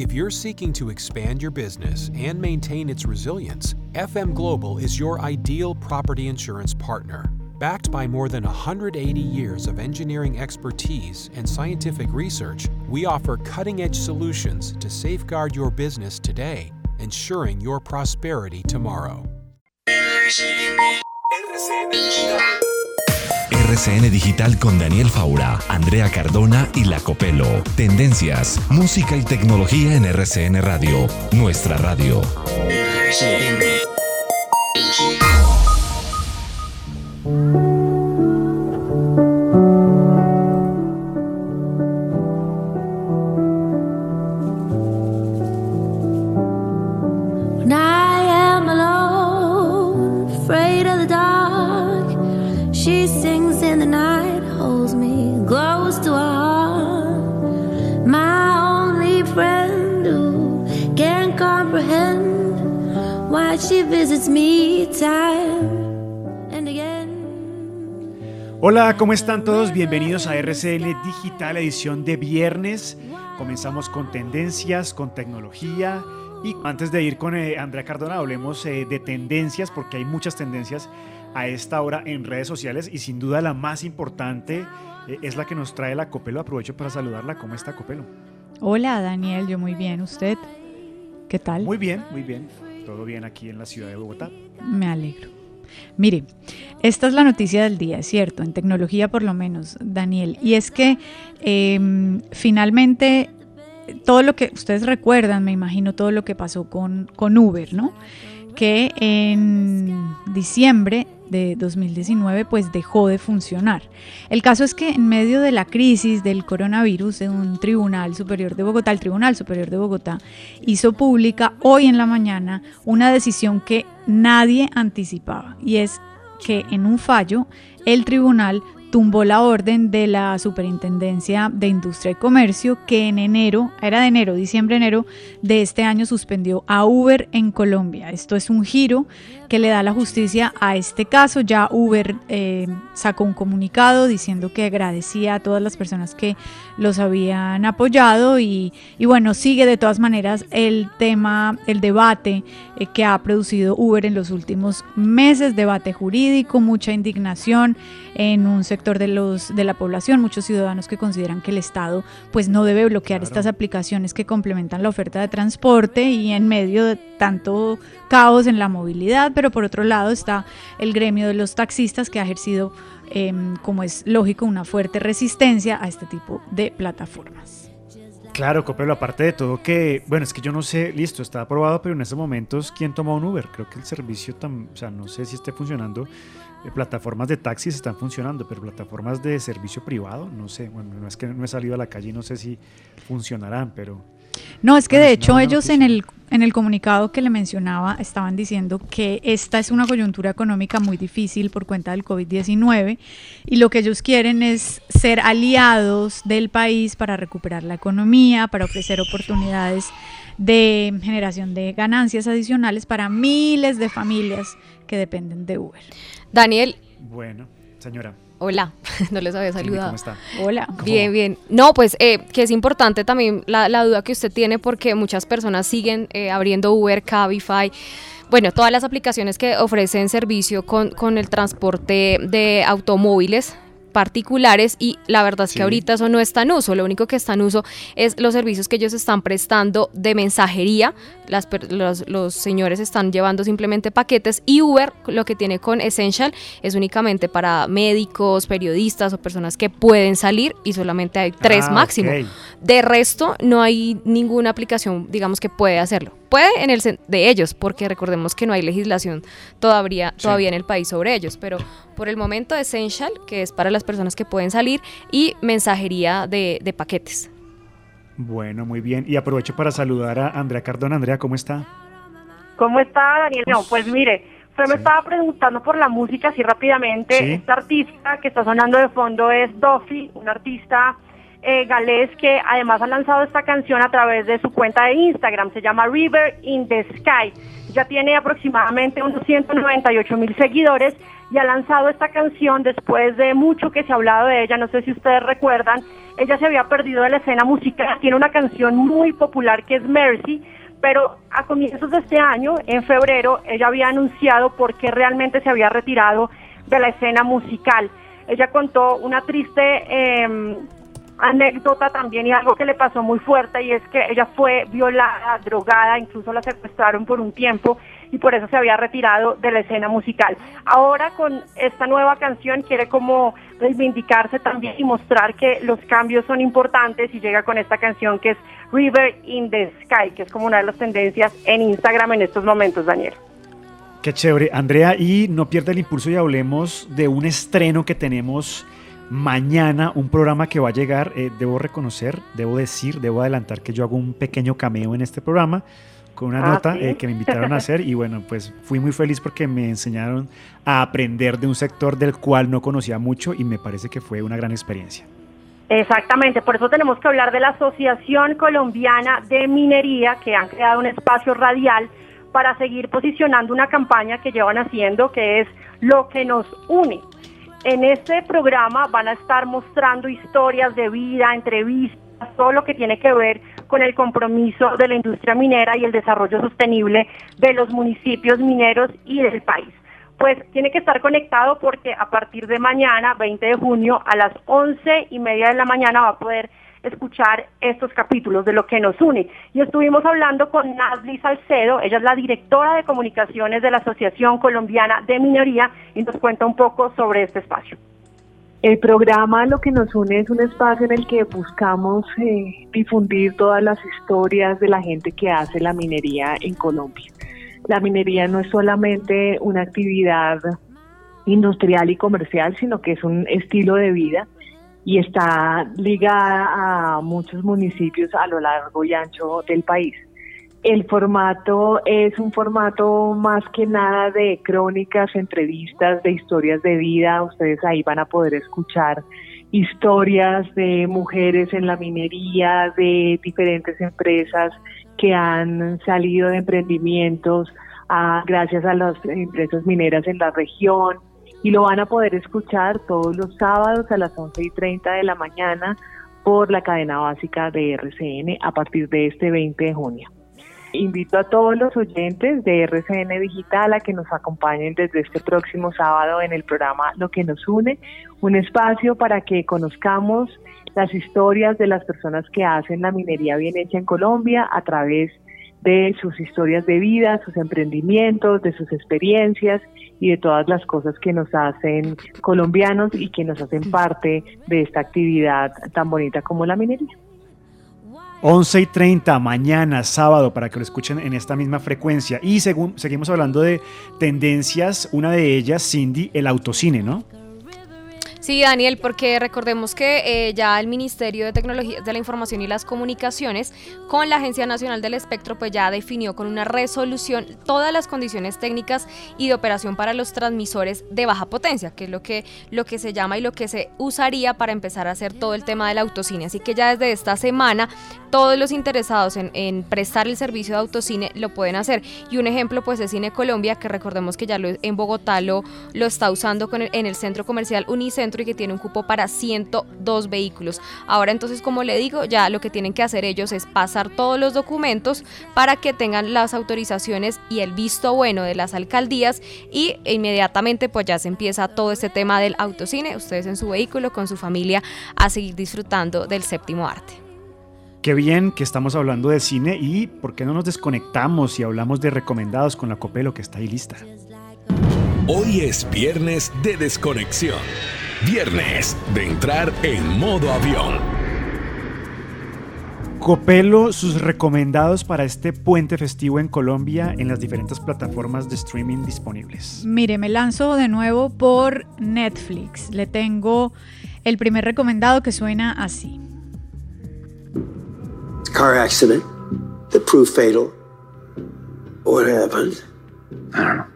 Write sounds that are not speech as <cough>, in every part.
If you're seeking to expand your business and maintain its resilience, FM Global is your ideal property insurance partner. Backed by more than 180 years of engineering expertise and scientific research, we offer cutting edge solutions to safeguard your business today, ensuring your prosperity tomorrow. RCN Digital con Daniel Faura, Andrea Cardona y La Copelo. Tendencias, música y tecnología en RCN Radio, nuestra radio. Hola, ¿cómo están todos? Bienvenidos a RCN Digital, edición de viernes. Comenzamos con tendencias, con tecnología. Y antes de ir con eh, Andrea Cardona, hablemos eh, de tendencias, porque hay muchas tendencias a esta hora en redes sociales y sin duda la más importante eh, es la que nos trae la Copelo. Aprovecho para saludarla. ¿Cómo está Copelo? Hola Daniel, yo muy bien. ¿Usted? ¿Qué tal? Muy bien, muy bien. Todo bien aquí en la ciudad de Bogotá. Me alegro. Mire, esta es la noticia del día, ¿cierto? En tecnología por lo menos, Daniel. Y es que eh, finalmente todo lo que ustedes recuerdan, me imagino, todo lo que pasó con, con Uber, ¿no? Que en diciembre de 2019 pues dejó de funcionar. El caso es que en medio de la crisis del coronavirus, un tribunal superior de Bogotá, el Tribunal Superior de Bogotá, hizo pública hoy en la mañana una decisión que nadie anticipaba y es que en un fallo el tribunal tumbó la orden de la Superintendencia de Industria y Comercio que en enero, era de enero, diciembre, enero de este año suspendió a Uber en Colombia. Esto es un giro que le da la justicia a este caso. Ya Uber eh, sacó un comunicado diciendo que agradecía a todas las personas que los habían apoyado y, y bueno, sigue de todas maneras el tema, el debate eh, que ha producido Uber en los últimos meses, debate jurídico, mucha indignación en un sector de los de la población, muchos ciudadanos que consideran que el Estado pues no debe bloquear Claro. estas aplicaciones que complementan la oferta de transporte y en medio de tanto caos en la movilidad, pero por otro lado está el gremio de los taxistas que ha ejercido, eh, como es lógico, una fuerte resistencia a este tipo de plataformas. Claro, Copelo, aparte de todo que, bueno, es que yo no sé, listo, está aprobado, pero en estos momentos, ¿quién toma un Uber? Creo que el servicio, tam- o sea, no sé si esté funcionando. Eh, plataformas de taxis están funcionando, pero plataformas de servicio privado, no sé. Bueno, no es que no he salido a la calle y no sé si funcionarán, pero No, es que Bueno, de hecho ellos en el, en el comunicado que le mencionaba estaban diciendo que esta es una coyuntura económica muy difícil por cuenta del COVID-19 y lo que ellos quieren es ser aliados del país para recuperar la economía, para ofrecer oportunidades de generación de ganancias adicionales para miles de familias que dependen de Uber. Daniel, bueno, señora. hola, <laughs> no les había saludado. ¿Cómo está? Hola. Bien, bien. No, pues eh, que es importante también la, la duda que usted tiene porque muchas personas siguen eh, abriendo Uber, Cabify. Bueno, todas las aplicaciones que ofrecen servicio con, con el transporte de automóviles particulares y la verdad es Sí. que ahorita eso no está en uso, lo único que está en uso es los servicios que ellos están prestando de mensajería, las, los, los señores están llevando simplemente paquetes y Uber lo que tiene con Essential es únicamente para médicos, periodistas o personas que pueden salir y solamente hay tres Ah, máximo. De resto, no hay ninguna aplicación, digamos, que puede hacerlo. Puede en el sen- de ellos, porque recordemos que no hay legislación todavía, Sí. todavía en el país sobre ellos, pero por el momento Essential, que es para las personas que pueden salir, y mensajería de, de paquetes. Bueno, muy bien. Y aprovecho para saludar a Andrea Cardona. Andrea, ¿cómo está? ¿Cómo está, Daniel? No, pues mire, usted me estaba preguntando por la música así rápidamente. Esta artista que está sonando de fondo es Duffy, una artista eh, galés que además ha lanzado esta canción a través de su cuenta de Instagram. Se llama River in the Sky. Ya tiene aproximadamente unos 198 mil seguidores y ha lanzado esta canción después de mucho que se ha hablado de ella. No sé si ustedes recuerdan. Ella se había perdido de la escena musical. Tiene una canción muy popular que es Mercy pero a comienzos de este año, en febrero, ella había anunciado por qué realmente se había retirado de la escena musical. Ella contó una triste eh, anécdota también y algo que le pasó muy fuerte y es que ella fue violada, drogada, incluso la secuestraron por un tiempo y por eso se había retirado de la escena musical. Ahora con esta nueva canción quiere como reivindicarse también y mostrar que los cambios son importantes y llega con esta canción que es River in the Sky, que es como una de las tendencias en Instagram en estos momentos, Daniel. Qué chévere, Andrea, y no pierda el impulso y hablemos de un estreno que tenemos mañana un programa que va a llegar. Eh, debo reconocer, debo decir, debo adelantar que yo hago un pequeño cameo en este programa con una ah, nota eh, que me invitaron a <laughs> hacer y bueno, pues fui muy feliz porque me enseñaron a aprender de un sector del cual no conocía mucho y me parece que fue una gran experiencia. Exactamente, por eso tenemos que hablar de la Asociación Colombiana de Minería, que han creado un espacio radial para seguir posicionando una campaña que llevan haciendo, que es lo que nos une. En este programa van a estar mostrando historias de vida, entrevistas, todo lo que tiene que ver con el compromiso de la industria minera y el desarrollo sostenible de los municipios mineros y del país. Pues tiene que estar conectado porque a partir de mañana, 20 de junio, a las 11 y media de la mañana va a poder escuchar estos capítulos de lo que nos une. Y estuvimos hablando con Nazli Salcedo, ella es la directora de comunicaciones de la Asociación Colombiana de Minoría y nos cuenta un poco sobre este espacio. El programa Lo que nos une es un espacio en el que buscamos eh, difundir todas las historias de la gente que hace la minería en Colombia. La minería no es solamente una actividad industrial y comercial, sino que es un estilo de vida y está ligada a muchos municipios a lo largo y ancho del país. El formato es un formato más que nada de crónicas, entrevistas, de historias de vida. Ustedes ahí van a poder escuchar historias de mujeres en la minería, de diferentes empresas que han salido de emprendimientos ah, gracias a las empresas mineras en la región y lo van a poder escuchar todos los sábados a las 11 y 30 de la mañana por la cadena básica de RCN a partir de este 20 de junio. Invito a todos los oyentes de RCN Digital a que nos acompañen desde este próximo sábado en el programa Lo que nos une, un espacio para que conozcamos las historias de las personas que hacen la minería bien hecha en Colombia a través de sus historias de vida, sus emprendimientos, de sus experiencias y de todas las cosas que nos hacen colombianos y que nos hacen parte de esta actividad tan bonita como la minería. 11 y 30 mañana, sábado, para que lo escuchen en esta misma frecuencia. Y según, seguimos hablando de tendencias, una de ellas, Cindy, el autocine, ¿no? Sí, Daniel, porque recordemos que eh, ya el Ministerio de Tecnologías de la Información y las Comunicaciones con la Agencia Nacional del Espectro pues ya definió con una resolución todas las condiciones técnicas y de operación para los transmisores de baja potencia, que es lo que, lo que se llama y lo que se usaría para empezar a hacer todo el tema del autocine. Así que ya desde esta semana todos los interesados en, prestar el servicio de autocine lo pueden hacer. Y un ejemplo pues es Cine Colombia, que recordemos que ya lo, en Bogotá lo, lo está usando con en el centro comercial Unicentro y que tiene un cupo para 102 vehículos. Ahora entonces, como le digo, ya lo que tienen que hacer ellos es pasar todos los documentos para que tengan las autorizaciones y el visto bueno de las alcaldías y inmediatamente pues ya se empieza todo este tema del autocine, ustedes en su vehículo con su familia a seguir disfrutando del séptimo arte. Qué bien que estamos hablando de cine y por qué no nos desconectamos y hablamos de recomendados con la Copelo que está ahí lista. Hoy es viernes de desconexión. Viernes de entrar en modo avión. Copelo, sus recomendados para este puente festivo en Colombia en las diferentes plataformas de streaming disponibles. Mire, me lanzo de nuevo por Netflix. Le tengo el primer recomendado que suena así. Car accident that proved fatal. What happened? I don't know.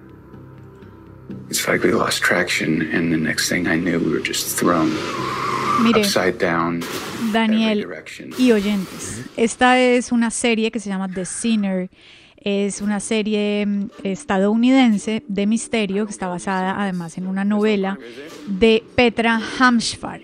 It's like we lost traction, and the next thing I knew, we were just thrown Mire, upside down. Daniel y oyentes, esta es una serie que se llama The Sinner. Es una serie mm, estadounidense de misterio que está basada además en una novela de Petra Hamschfar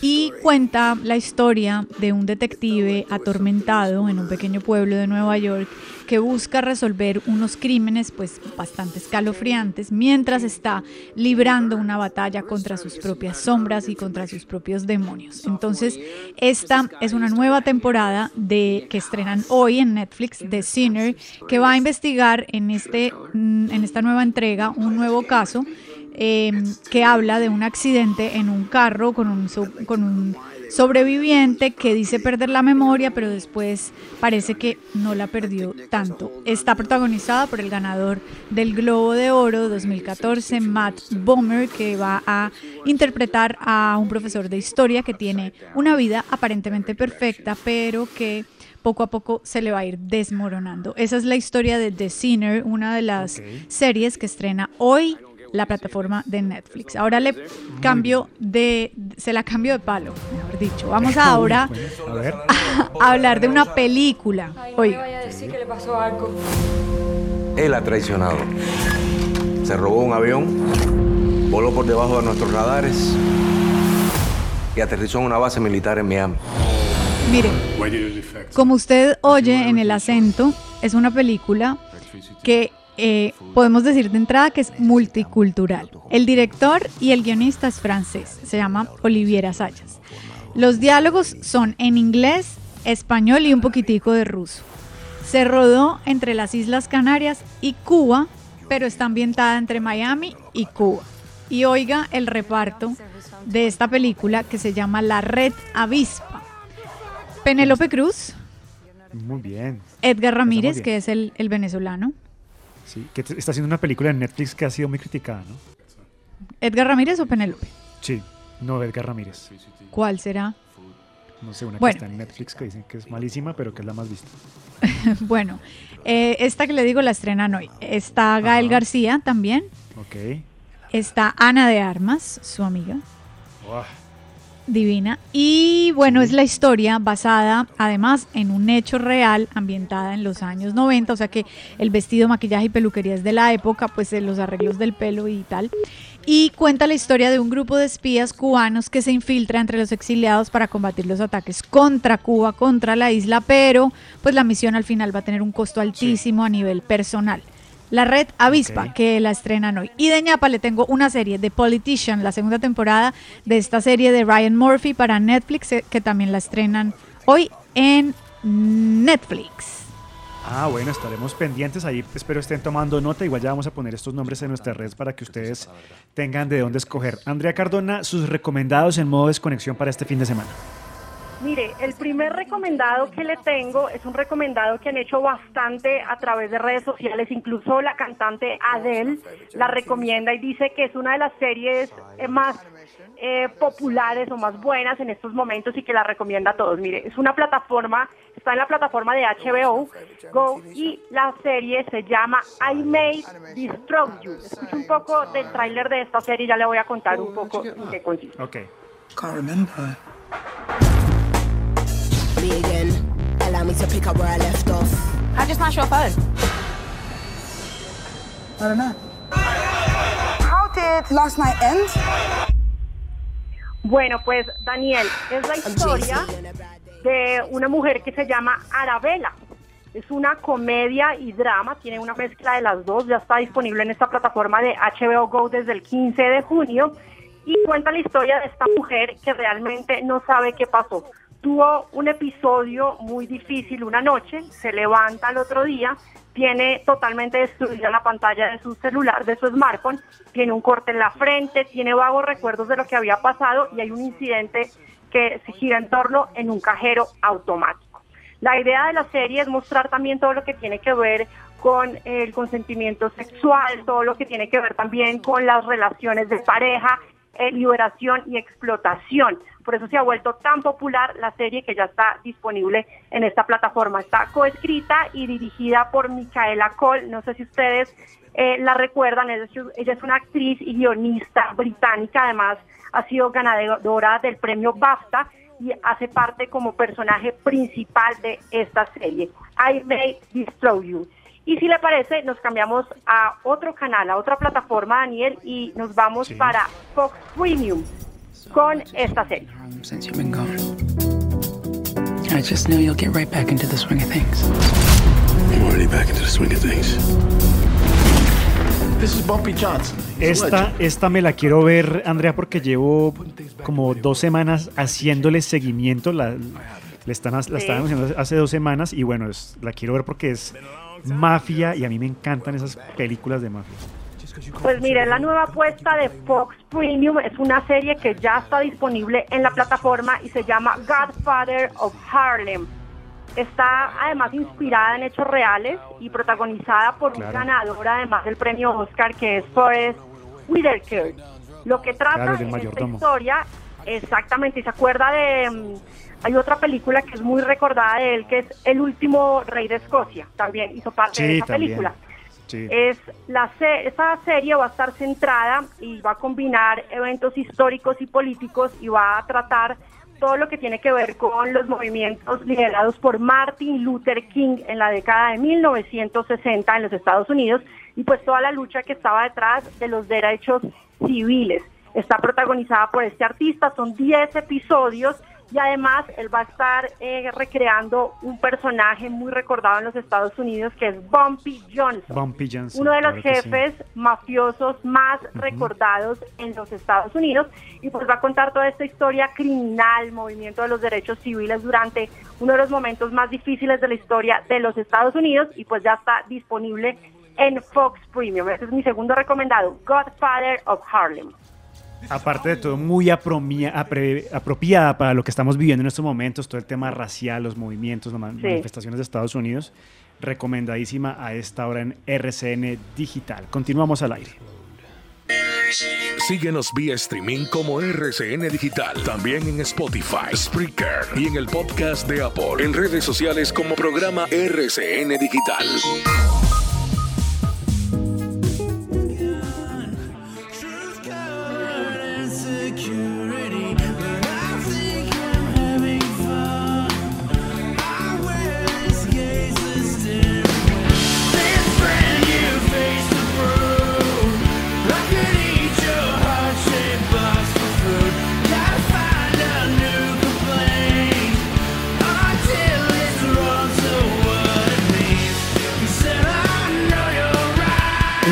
y cuenta la historia de un detective atormentado en un pequeño pueblo de Nueva York que busca resolver unos crímenes pues bastante escalofriantes mientras está librando una batalla contra sus propias sombras y contra sus propios demonios. Entonces, esta es una nueva temporada de que estrenan hoy en Netflix The Sinner que va a investigar en este en esta nueva entrega un nuevo caso Em, que habla de un accidente en un carro con un, con un sobreviviente que dice perder la memoria, pero después parece que no la perdió tanto. Está protagonizada por el ganador del Globo de Oro 2014, Matt Bomer, que va a interpretar a un profesor de historia que tiene una vida aparentemente perfecta, pero que poco a poco se le va a ir desmoronando. Esa es la historia de The Sinner, una de las series que estrena hoy la plataforma de Netflix. Ahora le cambio de, se la cambio de palo, mejor dicho. Vamos <laughs> ahora <laughs> a, hablar de una película. Oiga. Él ha traicionado. Se robó un avión, voló por debajo de nuestros radares y aterrizó en una base militar en Miami. Mire, como usted oye en el acento, es una película que eh, podemos decir de entrada que es multicultural. El director y el guionista es francés, se llama Olivier Assayas. Los diálogos son en inglés, español y un poquitico de ruso. Se rodó entre las Islas Canarias y Cuba, pero está ambientada entre Miami y Cuba. Y oiga el reparto de esta película que se llama La Red Avispa. Penélope Cruz. Muy bien. Edgar Ramírez, que es el venezolano que está haciendo una película en Netflix que ha sido muy criticada, ¿no? ¿Edgar Ramírez o Penélope? Sí, no Edgar Ramírez. ¿Cuál será? No sé, una que está en Netflix que dicen que es malísima, pero que es la más vista. <laughs> bueno, eh, esta que le digo la estrenan hoy. Está Gael García también. Ok. Está Ana de Armas, su amiga. Divina. Y bueno, es la historia basada además en un hecho real ambientada en los años 90, o sea que el vestido, maquillaje y peluquería es de la época, pues los arreglos del pelo y tal. Y cuenta la historia de un grupo de espías cubanos que se infiltra entre los exiliados para combatir los ataques contra Cuba, contra la isla, pero pues la misión al final va a tener un costo altísimo a nivel personal la red Avispa, que la estrenan hoy. Y de ñapa le tengo una serie, de Politician, la segunda temporada de esta serie de Ryan Murphy para Netflix, eh, que también la estrenan hoy en Netflix. Ah, bueno, estaremos pendientes ahí. Espero estén tomando nota. Igual ya vamos a poner estos nombres en nuestras redes para que ustedes tengan de dónde escoger. Andrea Cardona, sus recomendados en modo desconexión para este fin de semana. Mire, el primer recomendado que le tengo es un recomendado que han hecho bastante a través de redes sociales, incluso la cantante Adele la recomienda y dice que es una de las series eh, más eh, populares o más buenas en estos momentos y que la recomienda a todos. Mire, es una plataforma, está en la plataforma de HBO Go y la serie se llama I May Destroy You. Escucha un poco del tráiler de esta serie y ya le voy a contar un poco en qué consiste. Ok. Me again. Allow me to pick up where I left off. How'd you smash your phone? I don't know. How did last night end? Bueno, pues Daniel, es la historia de una mujer que se llama Arabella. Es una comedia y drama, tiene una mezcla de las dos, ya está disponible en esta plataforma de HBO Go desde el 15 de junio y cuenta la historia de esta mujer que realmente no sabe qué pasó tuvo un episodio muy difícil una noche, se levanta al otro día, tiene totalmente destruida la pantalla de su celular, de su smartphone, tiene un corte en la frente, tiene vagos recuerdos de lo que había pasado y hay un incidente que se gira en torno en un cajero automático. La idea de la serie es mostrar también todo lo que tiene que ver con el consentimiento sexual, todo lo que tiene que ver también con las relaciones de pareja eh, liberación y explotación. Por eso se ha vuelto tan popular la serie que ya está disponible en esta plataforma. Está coescrita y dirigida por Micaela Cole. No sé si ustedes eh, la recuerdan. Ella es una actriz y guionista británica. Además, ha sido ganadora del premio BAFTA y hace parte como personaje principal de esta serie. I May Destroy You. Y si le parece, nos cambiamos a otro canal, a otra plataforma, Daniel, y nos vamos para Fox Premium con esta serie. I just knew you'll get right back into the swing of things. I'm already back into the swing of things. This is Bumpy Johnson. Esta, esta me la quiero ver, Andrea, porque llevo como dos semanas haciéndole seguimiento. La, le están, la estaban haciendo hace dos semanas y bueno, es, la quiero ver porque es mafia y a mí me encantan esas películas de mafia. Pues mire, la nueva apuesta de Fox Premium es una serie que ya está disponible en la plataforma y se llama Godfather of Harlem. Está además inspirada en hechos reales y protagonizada por un ganador además del premio Oscar que es Forrest Whitaker. Lo que trata de esta historia, exactamente, y se acuerda de... Hay otra película que es muy recordada de él, que es El último rey de Escocia. También hizo parte de esa película. Es la esa serie va a estar centrada y va a combinar eventos históricos y políticos y va a tratar todo lo que tiene que ver con los movimientos liderados por Martin Luther King en la década de 1960 en los Estados Unidos y pues toda la lucha que estaba detrás de los derechos civiles. Está protagonizada por este artista, son 10 episodios y además él va a estar eh, recreando un personaje muy recordado en los Estados Unidos que es Bumpy Johnson, uno de los jefes mafiosos más recordados en los Estados Unidos. Y pues va a contar toda esta historia criminal, movimiento de los derechos civiles durante uno de los momentos más difíciles de la historia de los Estados Unidos. Y pues ya está disponible en Fox Premium. Ese es mi segundo recomendado, Godfather of Harlem aparte de todo, muy apropiada para lo que estamos viviendo en estos momentos, todo el tema racial, los movimientos, las manifestaciones de Estados Unidos, recomendadísima a esta hora en RCN Digital. Continuamos al aire. Síguenos vía streaming como RCN Digital, también en Spotify, Spreaker y en el podcast de Apple, en redes sociales como programa RCN Digital.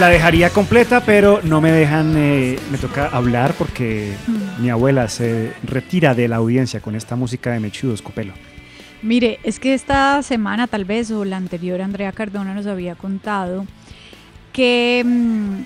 La dejaría completa, pero no me dejan, eh, me toca hablar porque mm. mi abuela se retira de la audiencia con esta música de Mechudos Copelo. Mire, es que esta semana tal vez o la anterior Andrea Cardona nos había contado que mm,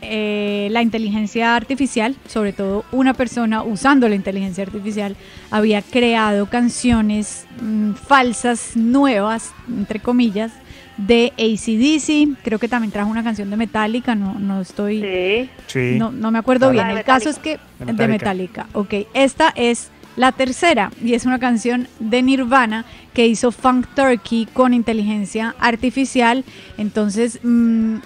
eh, la inteligencia artificial, sobre todo una persona usando la inteligencia artificial, había creado canciones mm, falsas, nuevas, entre comillas, de ACDC, creo que también trajo una canción de Metallica, no, no estoy, sí. No, no, me acuerdo bien. El caso es que de Metallica. ok, esta es la tercera y es una canción de Nirvana que hizo Funk Turkey con inteligencia artificial, entonces mm,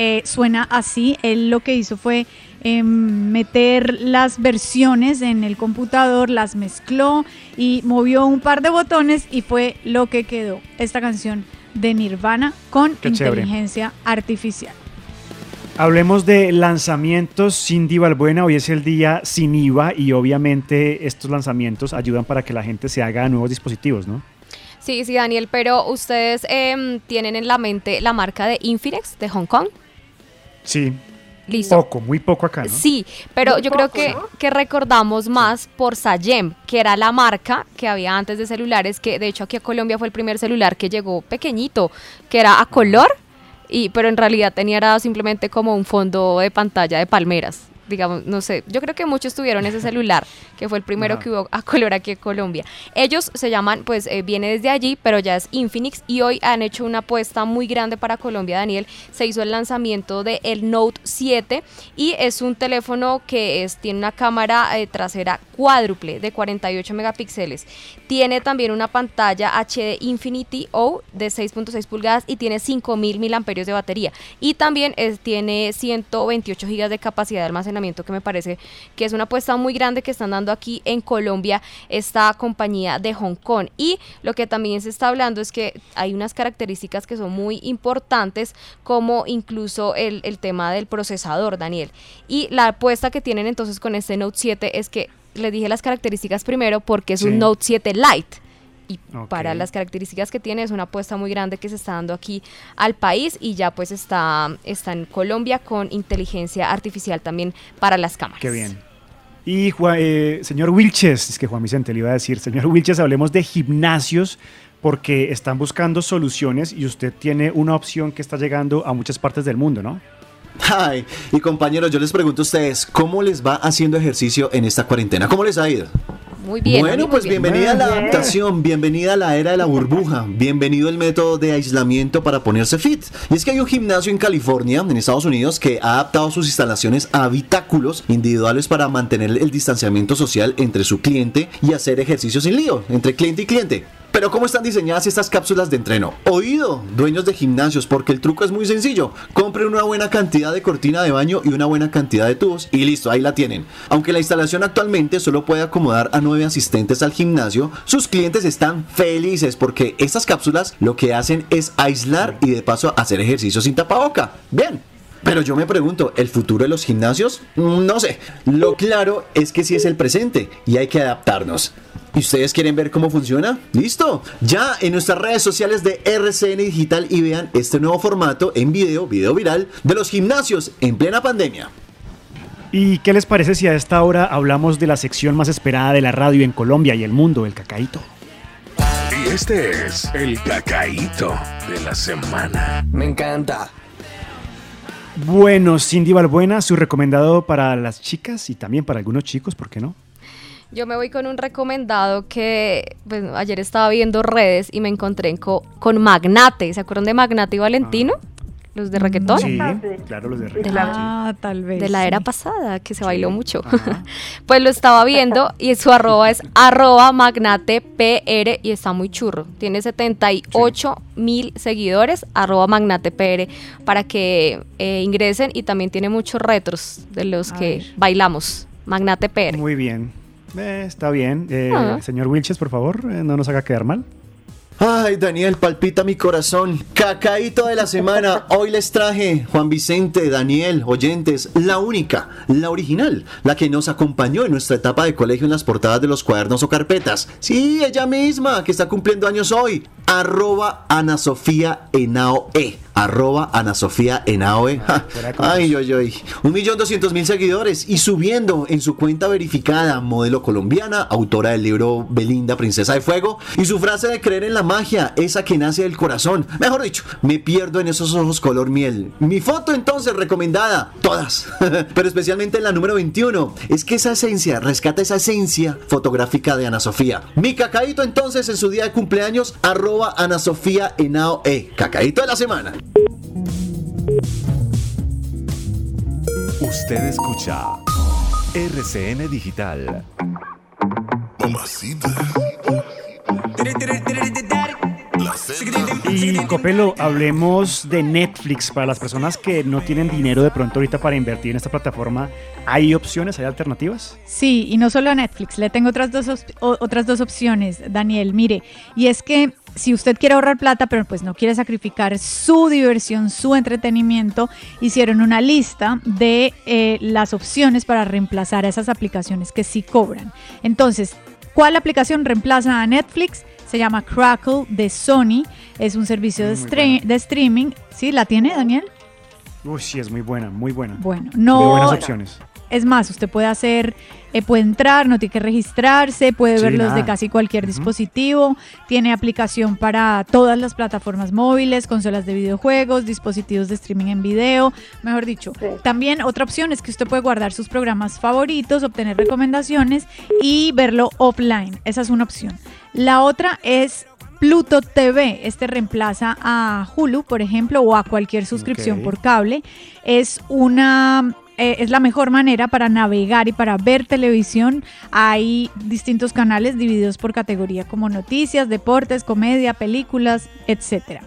eh, suena así, él lo que hizo fue em, meter las versiones en el computador, las mezcló y movió un par de botones y fue lo que quedó esta canción de Nirvana con inteligencia artificial. Hablemos de lanzamientos sin diva Buena. Hoy es el día sin IVA y obviamente estos lanzamientos ayudan para que la gente se haga nuevos dispositivos, ¿no? Sí, sí, Daniel, pero ustedes em, tienen en la mente la marca de Infinex de Hong Kong. Sí, poco, muy poco acá, ¿no? Sí, pero yo creo que, que recordamos más por Sayem, que era la marca que había antes de celulares, que de hecho aquí a Colombia fue el primer celular que llegó pequeñito, que era a color, y, pero en realidad tenía simplemente como un fondo de pantalla de palmeras. Digamos, no sé, yo creo que muchos tuvieron ese celular, que fue el primero que hubo a color aquí en Colombia. Ellos se llaman, pues eh, viene desde allí, pero ya es Infinix y hoy han hecho una apuesta muy grande para Colombia, Daniel. Se hizo el lanzamiento de el Note 7 y es un teléfono que es, tiene una cámara eh, trasera cuádruple de 48 megapíxeles. Tiene también una pantalla HD Infinity O de 6.6 pulgadas y tiene 5000 mAh de batería. Y también tiene 128 GB de capacidad de almacenamiento, que me parece que es una apuesta muy grande que están dando aquí en Colombia esta compañía de Hong Kong. Y lo que también se está hablando es que hay unas características que son muy importantes, como incluso el, el tema del procesador, Daniel. Y la apuesta que tienen entonces con este Note 7 es que les dije las características primero porque es un Note 7 Lite y para las características que tiene es una apuesta muy grande que se está dando aquí al país y ya pues está, está en Colombia con inteligencia artificial también para las cámaras. Qué bien. Y eh, señor Wilches, es que Juan Vicente le iba a decir, señor Wilches, hablemos de gimnasios porque están buscando soluciones y usted tiene una opción que está llegando a muchas partes del mundo, ¿no? Ay, y compañeros, yo les pregunto a ustedes, ¿cómo les va haciendo ejercicio en esta cuarentena? ¿Cómo les ha ido? Muy bien. Bueno, pues bienvenida a la adaptación, bienvenida a la era de la burbuja, bienvenido el método de aislamiento para ponerse fit. Y es que hay un gimnasio en California, en Estados Unidos, que ha adaptado sus instalaciones a habitáculos individuales para mantener el distanciamiento social entre su cliente y hacer ejercicio sin lío, entre cliente y cliente. Pero ¿cómo están diseñadas estas cápsulas de entreno? Oído, dueños de gimnasios, porque el truco es muy sencillo. Compren una buena cantidad de cortina de baño y una buena cantidad de tubos y listo, ahí la tienen. Aunque la instalación actualmente solo puede acomodar a nueve asistentes al gimnasio, sus clientes están felices porque estas cápsulas lo que hacen es aislar y de paso hacer ejercicio sin tapaboca. Bien, pero yo me pregunto, ¿el futuro de los gimnasios? No sé. Lo claro es que sí es el presente y hay que adaptarnos. ¿Y ustedes quieren ver cómo funciona? ¡Listo! Ya en nuestras redes sociales de RCN Digital y vean este nuevo formato en video, video viral, de los gimnasios en plena pandemia. ¿Y qué les parece si a esta hora hablamos de la sección más esperada de la radio en Colombia y el mundo, el cacaíto? Y este es el cacaíto de la semana. Me encanta. Bueno, Cindy Balbuena, su recomendado para las chicas y también para algunos chicos, ¿por qué no? Yo me voy con un recomendado que pues, ayer estaba viendo redes y me encontré con Magnate. ¿Se acuerdan de Magnate y Valentino? Los de reggaetón. Sí, claro, los de reggaetón. De la, ah, tal vez. De la era pasada, que se bailó mucho. <laughs> pues lo estaba viendo y su arroba es arroba magnate PR y está muy churro. Tiene 78 mil seguidores, arroba magnate PR, para que eh, ingresen y también tiene muchos retros de los que bailamos. Magnate PR. Muy bien. Eh, está bien. Eh, ah. Señor Wilches, por favor, eh, no nos haga quedar mal. Ay, Daniel, palpita mi corazón. Cacaíto de la semana. Hoy les traje, Juan Vicente, Daniel, oyentes, la única, la original, la que nos acompañó en nuestra etapa de colegio en las portadas de los cuadernos o carpetas. Sí, ella misma, que está cumpliendo años hoy. Arroba Ana Sofía Enao E arroba Ana Sofía Enaoe. Ay, ay, ay. Un millón doscientos mil seguidores y subiendo en su cuenta verificada, modelo colombiana, autora del libro Belinda, Princesa de Fuego, y su frase de creer en la magia, esa que nace del corazón. Mejor dicho, me pierdo en esos ojos color miel. Mi foto entonces recomendada, todas, <laughs> pero especialmente en la número 21. Es que esa esencia, rescata esa esencia fotográfica de Ana Sofía. Mi cacaíto entonces en su día de cumpleaños, arroba Ana Sofía Enaoe. Cacaíto de la semana. Usted escucha RCN Digital. Y Copelo, hablemos de Netflix. Para las personas que no tienen dinero de pronto ahorita para invertir en esta plataforma, ¿hay opciones? ¿Hay alternativas? Sí, y no solo a Netflix, le tengo otras dos, otras dos opciones, Daniel. Mire, y es que si usted quiere ahorrar plata, pero pues no quiere sacrificar su diversión, su entretenimiento, hicieron una lista de eh, las opciones para reemplazar a esas aplicaciones que sí cobran. Entonces, ¿cuál aplicación reemplaza a Netflix? Se llama Crackle de Sony. Es un servicio de, de streaming. ¿Sí? ¿La tiene, Daniel? Uy, sí, es muy buena, muy buena. Bueno, no. buenas opciones es más, usted puede hacer, eh, puede entrar, no tiene que registrarse, puede Sí, verlos de casi cualquier dispositivo, tiene aplicación para todas las plataformas móviles, consolas de videojuegos, dispositivos de streaming en video, mejor dicho. También otra opción es que usted puede guardar sus programas favoritos, obtener recomendaciones y verlo offline. Esa es una opción. La otra es Pluto TV. Este reemplaza a Hulu, por ejemplo, o a cualquier suscripción por cable. Es una eh, es la mejor manera para navegar y para ver televisión. Hay distintos canales divididos por categoría como noticias, deportes, comedia, películas, etcétera.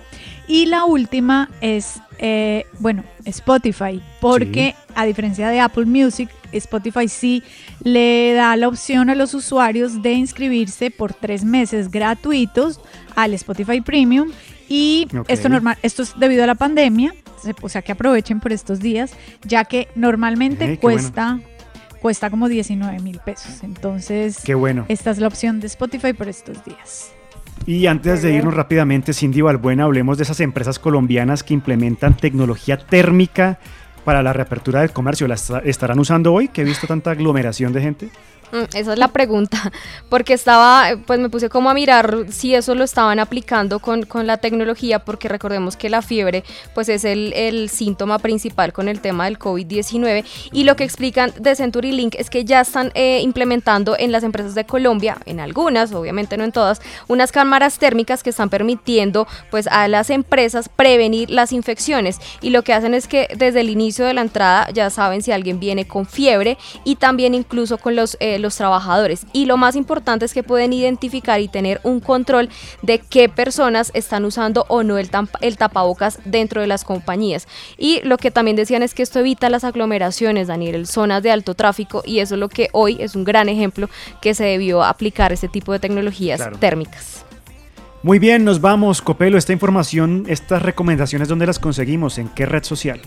Y la última es, eh, bueno, Spotify, porque a diferencia de Apple Music, Spotify sí le da la opción a los usuarios de inscribirse por tres meses gratuitos al Spotify Premium. Y Ok. esto, normal, esto es debido a la pandemia, o sea que aprovechen por estos días, ya que normalmente Eh, qué bueno. cuesta, cuesta como 19 mil pesos. Entonces, Qué bueno. esta es la opción de Spotify por estos días. Y antes de irnos rápidamente, Cindy Balbuena, hablemos de esas empresas colombianas que implementan tecnología térmica para la reapertura del comercio. ¿La esta- estarán usando hoy? Que he visto tanta aglomeración de gente. Mm, Esa es la pregunta, <laughs> porque estaba, pues me puse como a mirar si eso lo estaban aplicando con, con la tecnología, porque recordemos que la fiebre pues es el, el síntoma principal con el tema del COVID-19 y lo que explican de CenturyLink es que ya están eh, implementando en las empresas de Colombia, en algunas, obviamente no en todas, unas cámaras térmicas que están permitiendo pues a las empresas prevenir las infecciones y lo que hacen es que desde el inicio de la entrada ya saben si alguien viene con fiebre y también incluso con los, eh, los trabajadores. Y lo más importante es que pueden identificar y tener un control de qué personas están usando o no el, el tapabocas dentro de las compañías. Y lo que también decían es que esto evita las aglomeraciones, Daniel, zonas de alto tráfico y eso es lo que hoy es un gran ejemplo que se debió aplicar este tipo de tecnologías Claro. térmicas. Muy bien, nos vamos. Copelo, esta información, estas recomendaciones, ¿dónde las conseguimos? ¿En qué red social?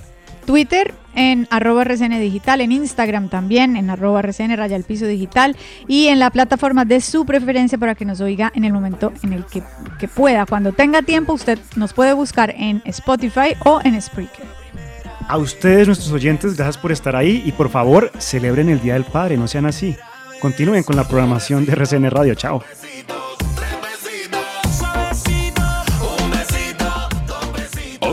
Twitter en arroba RCN Digital, en Instagram también en arroba RCN Raya al Piso Digital y en la plataforma de su preferencia para que nos oiga en el momento en el que, que pueda. Cuando tenga tiempo usted nos puede buscar en Spotify o en Spreaker. A ustedes, nuestros oyentes, gracias por estar ahí y por favor, celebren el Día del Padre, no sean así. Continúen con la programación de RCN Radio. Chao.